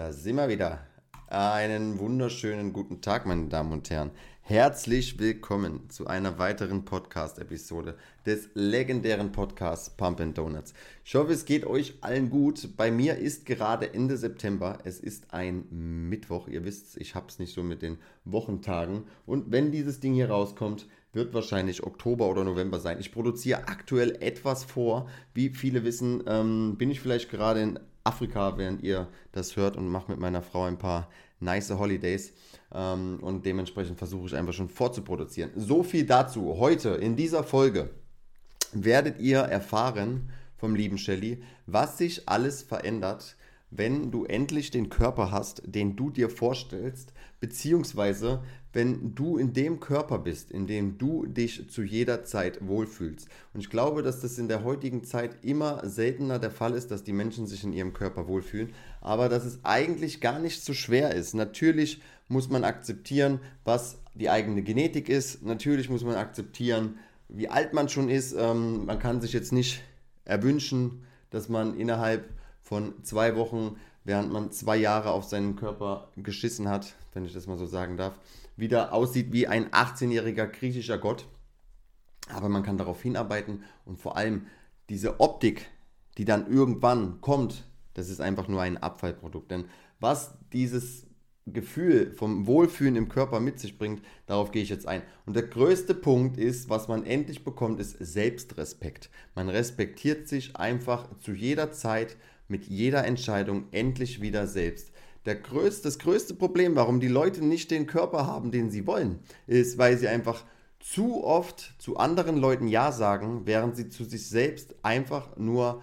Da sind wir wieder. Einen wunderschönen guten Tag, meine Damen und Herren. Herzlich willkommen zu einer weiteren Podcast-Episode des legendären Podcasts Pump Donuts. Ich hoffe, es geht euch allen gut. Bei mir ist gerade Ende September. Es ist ein Mittwoch. Ihr wisst, ich habe es nicht so mit den Wochentagen. Und wenn dieses Ding hier rauskommt, wird wahrscheinlich Oktober oder November sein. Ich produziere aktuell etwas vor. Wie viele wissen, ähm, bin ich vielleicht gerade in Afrika, während ihr das hört und mache mit meiner Frau ein paar nice Holidays. Ähm, und dementsprechend versuche ich einfach schon vorzuproduzieren. So viel dazu. Heute in dieser Folge werdet ihr erfahren vom lieben Shelly, was sich alles verändert, wenn du endlich den Körper hast, den du dir vorstellst, beziehungsweise wenn du in dem Körper bist, in dem du dich zu jeder Zeit wohlfühlst. Und ich glaube, dass das in der heutigen Zeit immer seltener der Fall ist, dass die Menschen sich in ihrem Körper wohlfühlen, aber dass es eigentlich gar nicht so schwer ist. Natürlich muss man akzeptieren, was die eigene Genetik ist. Natürlich muss man akzeptieren, wie alt man schon ist. Ähm, man kann sich jetzt nicht erwünschen, dass man innerhalb von zwei Wochen, während man zwei Jahre auf seinen Körper geschissen hat, wenn ich das mal so sagen darf, wieder aussieht wie ein 18-jähriger griechischer Gott. Aber man kann darauf hinarbeiten und vor allem diese Optik, die dann irgendwann kommt, das ist einfach nur ein Abfallprodukt. Denn was dieses Gefühl vom Wohlfühlen im Körper mit sich bringt, darauf gehe ich jetzt ein. Und der größte Punkt ist, was man endlich bekommt, ist Selbstrespekt. Man respektiert sich einfach zu jeder Zeit, mit jeder Entscheidung endlich wieder selbst. Größte, das größte Problem, warum die Leute nicht den Körper haben, den sie wollen, ist, weil sie einfach zu oft zu anderen Leuten Ja sagen, während sie zu sich selbst einfach nur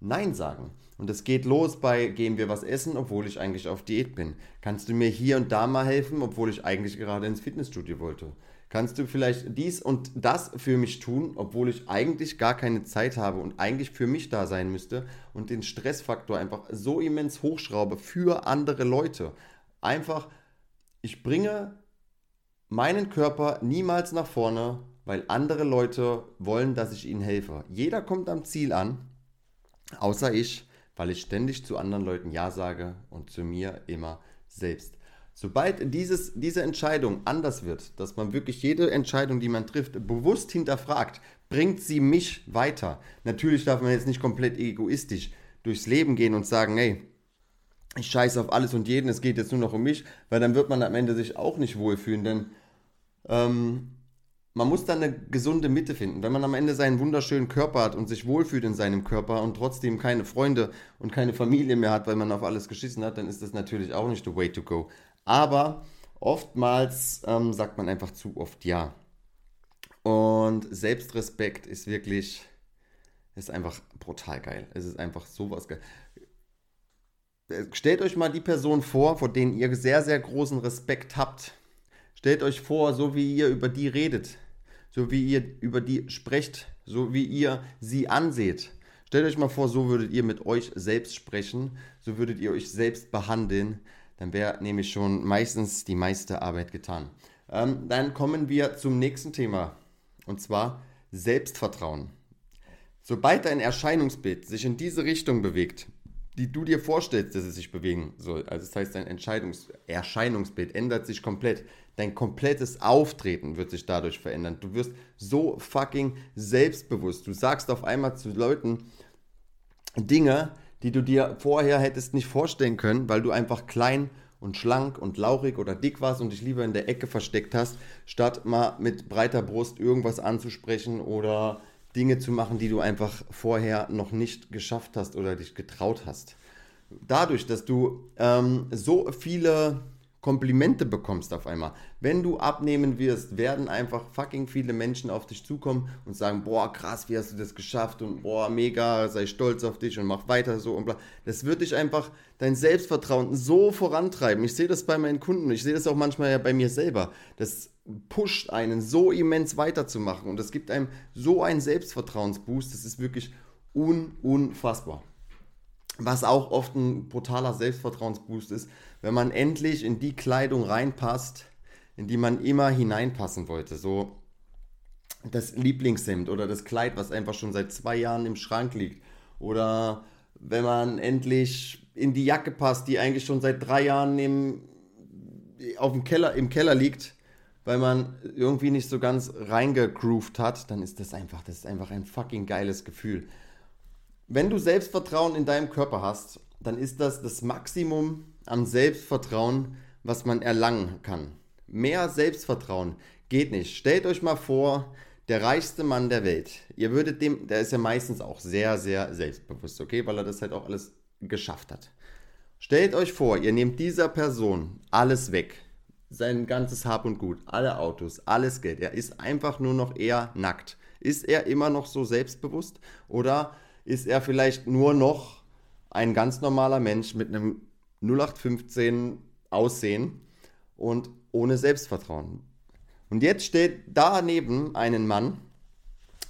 Nein sagen. Und es geht los bei, gehen wir was essen, obwohl ich eigentlich auf Diät bin. Kannst du mir hier und da mal helfen, obwohl ich eigentlich gerade ins Fitnessstudio wollte? Kannst du vielleicht dies und das für mich tun, obwohl ich eigentlich gar keine Zeit habe und eigentlich für mich da sein müsste und den Stressfaktor einfach so immens hochschraube für andere Leute? Einfach, ich bringe meinen Körper niemals nach vorne, weil andere Leute wollen, dass ich ihnen helfe. Jeder kommt am Ziel an, außer ich, weil ich ständig zu anderen Leuten Ja sage und zu mir immer selbst. Sobald dieses, diese Entscheidung anders wird, dass man wirklich jede Entscheidung, die man trifft, bewusst hinterfragt, bringt sie mich weiter. Natürlich darf man jetzt nicht komplett egoistisch durchs Leben gehen und sagen, hey, ich scheiße auf alles und jeden, es geht jetzt nur noch um mich, weil dann wird man am Ende sich auch nicht wohlfühlen, denn ähm, man muss dann eine gesunde Mitte finden. Wenn man am Ende seinen wunderschönen Körper hat und sich wohlfühlt in seinem Körper und trotzdem keine Freunde und keine Familie mehr hat, weil man auf alles geschissen hat, dann ist das natürlich auch nicht the way to go. Aber oftmals ähm, sagt man einfach zu oft ja. Und Selbstrespekt ist wirklich, ist einfach brutal geil. Es ist einfach sowas geil. Stellt euch mal die Person vor, vor denen ihr sehr, sehr großen Respekt habt. Stellt euch vor, so wie ihr über die redet, so wie ihr über die sprecht, so wie ihr sie anseht. Stellt euch mal vor, so würdet ihr mit euch selbst sprechen, so würdet ihr euch selbst behandeln, dann wäre nämlich schon meistens die meiste Arbeit getan. Ähm, dann kommen wir zum nächsten Thema und zwar Selbstvertrauen. Sobald dein Erscheinungsbild sich in diese Richtung bewegt, die du dir vorstellst, dass es sich bewegen soll, also das heißt, dein Entscheidungs Erscheinungsbild ändert sich komplett. Dein komplettes Auftreten wird sich dadurch verändern. Du wirst so fucking selbstbewusst. Du sagst auf einmal zu Leuten Dinge, die du dir vorher hättest nicht vorstellen können, weil du einfach klein und schlank und lauchig oder dick warst und dich lieber in der Ecke versteckt hast, statt mal mit breiter Brust irgendwas anzusprechen oder Dinge zu machen, die du einfach vorher noch nicht geschafft hast oder dich getraut hast. Dadurch, dass du ähm, so viele Komplimente bekommst auf einmal. Wenn du abnehmen wirst, werden einfach fucking viele Menschen auf dich zukommen und sagen, boah, krass, wie hast du das geschafft und boah, mega, sei stolz auf dich und mach weiter so und bla. Das wird dich einfach dein Selbstvertrauen so vorantreiben. Ich sehe das bei meinen Kunden, ich sehe das auch manchmal ja bei mir selber. Das pusht einen so immens weiterzumachen und das gibt einem so einen Selbstvertrauensboost, das ist wirklich un unfassbar. Was auch oft ein brutaler Selbstvertrauensboost ist, wenn man endlich in die Kleidung reinpasst, in die man immer hineinpassen wollte. So das Lieblingshemd oder das Kleid, was einfach schon seit zwei Jahren im Schrank liegt. Oder wenn man endlich in die Jacke passt, die eigentlich schon seit drei Jahren neben, auf dem Keller, im Keller liegt, weil man irgendwie nicht so ganz reingegroovt hat, dann ist das einfach, das ist einfach ein fucking geiles Gefühl. Wenn du Selbstvertrauen in deinem Körper hast, dann ist das das Maximum an Selbstvertrauen, was man erlangen kann. Mehr Selbstvertrauen geht nicht. Stellt euch mal vor, der reichste Mann der Welt. Ihr würdet dem, der ist ja meistens auch sehr, sehr selbstbewusst, okay, weil er das halt auch alles geschafft hat. Stellt euch vor, ihr nehmt dieser Person alles weg. Sein ganzes Hab und Gut, alle Autos, alles Geld. Er ist einfach nur noch eher nackt. Ist er immer noch so selbstbewusst oder ist er vielleicht nur noch ein ganz normaler Mensch mit einem 0815 Aussehen und ohne Selbstvertrauen? Und jetzt steht daneben einen Mann,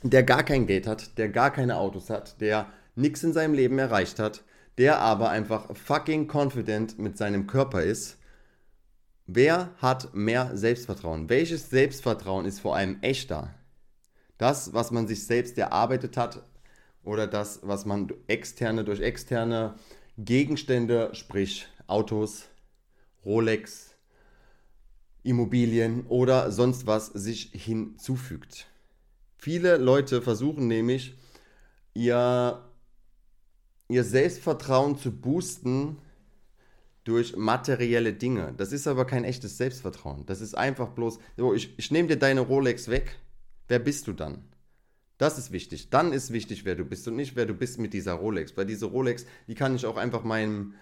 der gar kein Geld hat, der gar keine Autos hat, der nichts in seinem Leben erreicht hat, der aber einfach fucking confident mit seinem Körper ist. Wer hat mehr Selbstvertrauen? Welches Selbstvertrauen ist vor allem echter? Das, was man sich selbst erarbeitet hat oder das, was man externe durch externe Gegenstände, sprich Autos, Rolex, Immobilien oder sonst was sich hinzufügt. Viele Leute versuchen nämlich, ihr, ihr Selbstvertrauen zu boosten durch materielle Dinge. Das ist aber kein echtes Selbstvertrauen. Das ist einfach bloß, so, ich, ich nehme dir deine Rolex weg. Wer bist du dann? Das ist wichtig. Dann ist wichtig, wer du bist und nicht, wer du bist mit dieser Rolex. Weil diese Rolex, die kann ich auch einfach meinem,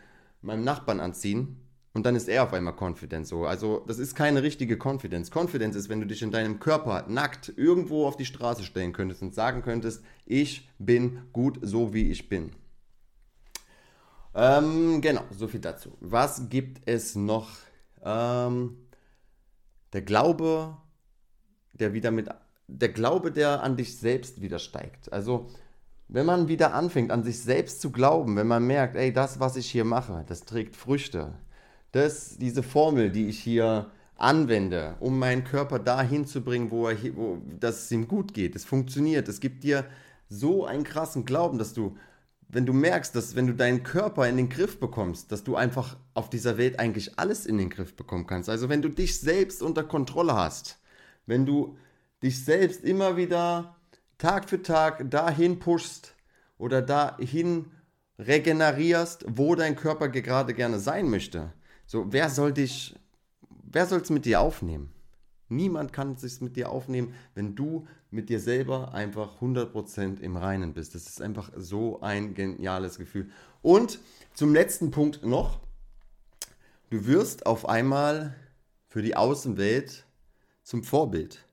meinem Nachbarn anziehen und dann ist er auf einmal confident so. Also das ist keine richtige Confidence. Confidence ist, wenn du dich in deinem Körper nackt irgendwo auf die Straße stellen könntest und sagen könntest, ich bin gut so wie ich bin. Ähm, genau, so viel dazu. Was gibt es noch? Ähm, der Glaube, der wieder mit, der Glaube, der an dich selbst wieder steigt. Also wenn man wieder anfängt, an sich selbst zu glauben, wenn man merkt, ey, das, was ich hier mache, das trägt Früchte, dass diese Formel, die ich hier anwende, um meinen Körper dahin zu bringen, wo, er, wo dass es ihm gut geht. Es funktioniert. Es gibt dir so einen krassen Glauben, dass du, wenn du merkst, dass wenn du deinen Körper in den Griff bekommst, dass du einfach auf dieser Welt eigentlich alles in den Griff bekommen kannst. Also wenn du dich selbst unter Kontrolle hast, wenn du dich selbst immer wieder Tag für Tag dahin pushst oder dahin regenerierst, wo dein Körper gerade gerne sein möchte, so, wer soll dich, wer soll es mit dir aufnehmen? Niemand kann es mit dir aufnehmen, wenn du mit dir selber einfach 100% im Reinen bist. Das ist einfach so ein geniales Gefühl. Und zum letzten Punkt noch, du wirst auf einmal für die Außenwelt zum Vorbild.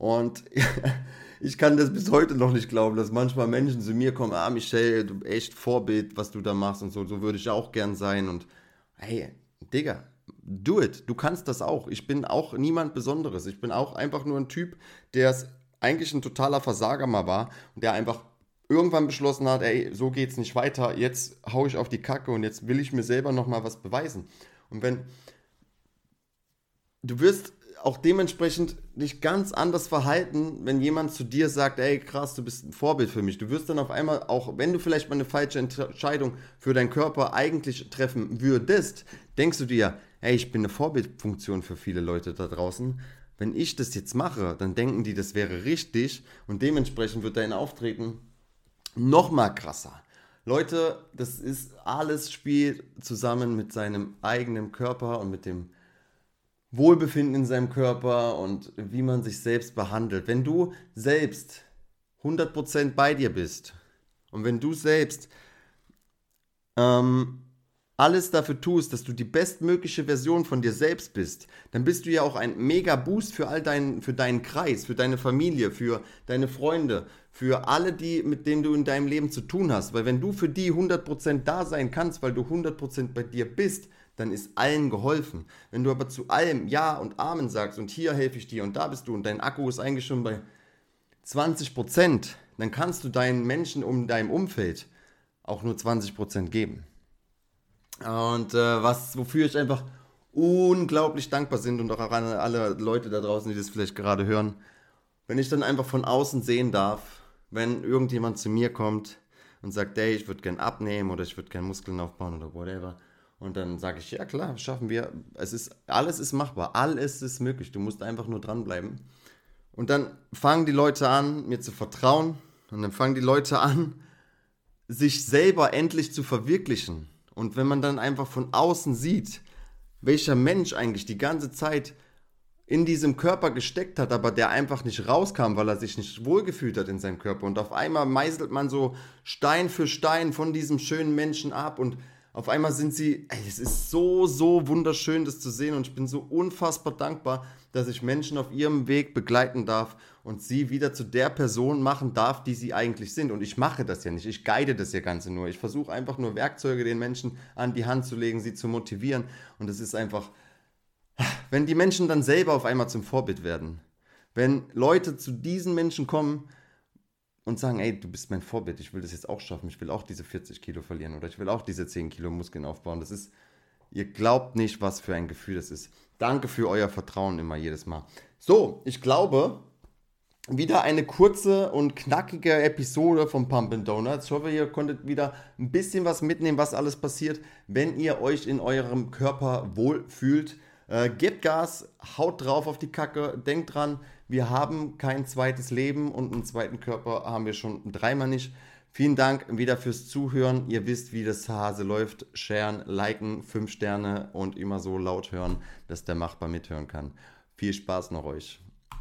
Und ich kann das bis heute noch nicht glauben, dass manchmal Menschen zu mir kommen, ah Michelle, du echt Vorbild, was du da machst und so, so würde ich auch gern sein. Und hey, Digga, do it. Du kannst das auch. Ich bin auch niemand Besonderes. Ich bin auch einfach nur ein Typ, der eigentlich ein totaler Versager mal war und der einfach irgendwann beschlossen hat, ey, so geht's nicht weiter. Jetzt hau ich auf die Kacke und jetzt will ich mir selber noch mal was beweisen. Und wenn du wirst auch dementsprechend dich ganz anders verhalten, wenn jemand zu dir sagt, ey krass, du bist ein Vorbild für mich. Du wirst dann auf einmal, auch wenn du vielleicht mal eine falsche Entscheidung für deinen Körper eigentlich treffen würdest, denkst du dir, ey, ich bin eine Vorbildfunktion für viele Leute da draußen. Wenn ich das jetzt mache, dann denken die, das wäre richtig und dementsprechend wird dein Auftreten noch mal krasser. Leute, das ist alles spielt zusammen mit seinem eigenen Körper und mit dem Wohlbefinden in seinem Körper und wie man sich selbst behandelt. Wenn du selbst 100% bei dir bist und wenn du selbst ähm, alles dafür tust, dass du die bestmögliche Version von dir selbst bist, dann bist du ja auch ein mega Boost für all deinen, für deinen Kreis, für deine Familie, für deine Freunde, für alle, die, mit denen du in deinem Leben zu tun hast. Weil wenn du für die 100% da sein kannst, weil du 100% bei dir bist, dann ist allen geholfen. Wenn du aber zu allem Ja und Amen sagst und hier helfe ich dir und da bist du und dein Akku ist eigentlich schon bei 20 Prozent, dann kannst du deinen Menschen um deinem Umfeld auch nur 20 Prozent geben. Und äh, was, wofür ich einfach unglaublich dankbar bin und auch an alle Leute da draußen, die das vielleicht gerade hören, wenn ich dann einfach von außen sehen darf, wenn irgendjemand zu mir kommt und sagt, ey, ich würde gern abnehmen oder ich würde gern Muskeln aufbauen oder whatever. Und dann sage ich, ja klar, schaffen wir. Es ist, alles ist machbar, alles ist möglich. Du musst einfach nur dranbleiben. Und dann fangen die Leute an, mir zu vertrauen. Und dann fangen die Leute an, sich selber endlich zu verwirklichen. Und wenn man dann einfach von außen sieht, welcher Mensch eigentlich die ganze Zeit in diesem Körper gesteckt hat, aber der einfach nicht rauskam, weil er sich nicht wohlgefühlt hat in seinem Körper. Und auf einmal meißelt man so Stein für Stein von diesem schönen Menschen ab und auf einmal sind sie, ey, es ist so, so wunderschön, das zu sehen und ich bin so unfassbar dankbar, dass ich Menschen auf ihrem Weg begleiten darf und sie wieder zu der Person machen darf, die sie eigentlich sind. Und ich mache das ja nicht, ich guide das ja Ganze nur. Ich versuche einfach nur Werkzeuge den Menschen an die Hand zu legen, sie zu motivieren und es ist einfach, wenn die Menschen dann selber auf einmal zum Vorbild werden, wenn Leute zu diesen Menschen kommen und sagen, ey, du bist mein Vorbild, ich will das jetzt auch schaffen, ich will auch diese 40 Kilo verlieren oder ich will auch diese 10 Kilo Muskeln aufbauen. Das ist, ihr glaubt nicht, was für ein Gefühl das ist. Danke für euer Vertrauen immer jedes Mal. So, ich glaube, wieder eine kurze und knackige Episode von Pumpin' Donuts. Ich hoffe, ihr konntet wieder ein bisschen was mitnehmen, was alles passiert, wenn ihr euch in eurem Körper wohlfühlt. Äh, gebt Gas, haut drauf auf die Kacke, denkt dran, wir haben kein zweites Leben und einen zweiten Körper haben wir schon dreimal nicht. Vielen Dank wieder fürs Zuhören. Ihr wisst, wie das Hase läuft. Sharen, liken, 5 Sterne und immer so laut hören, dass der Machbar mithören kann. Viel Spaß noch euch.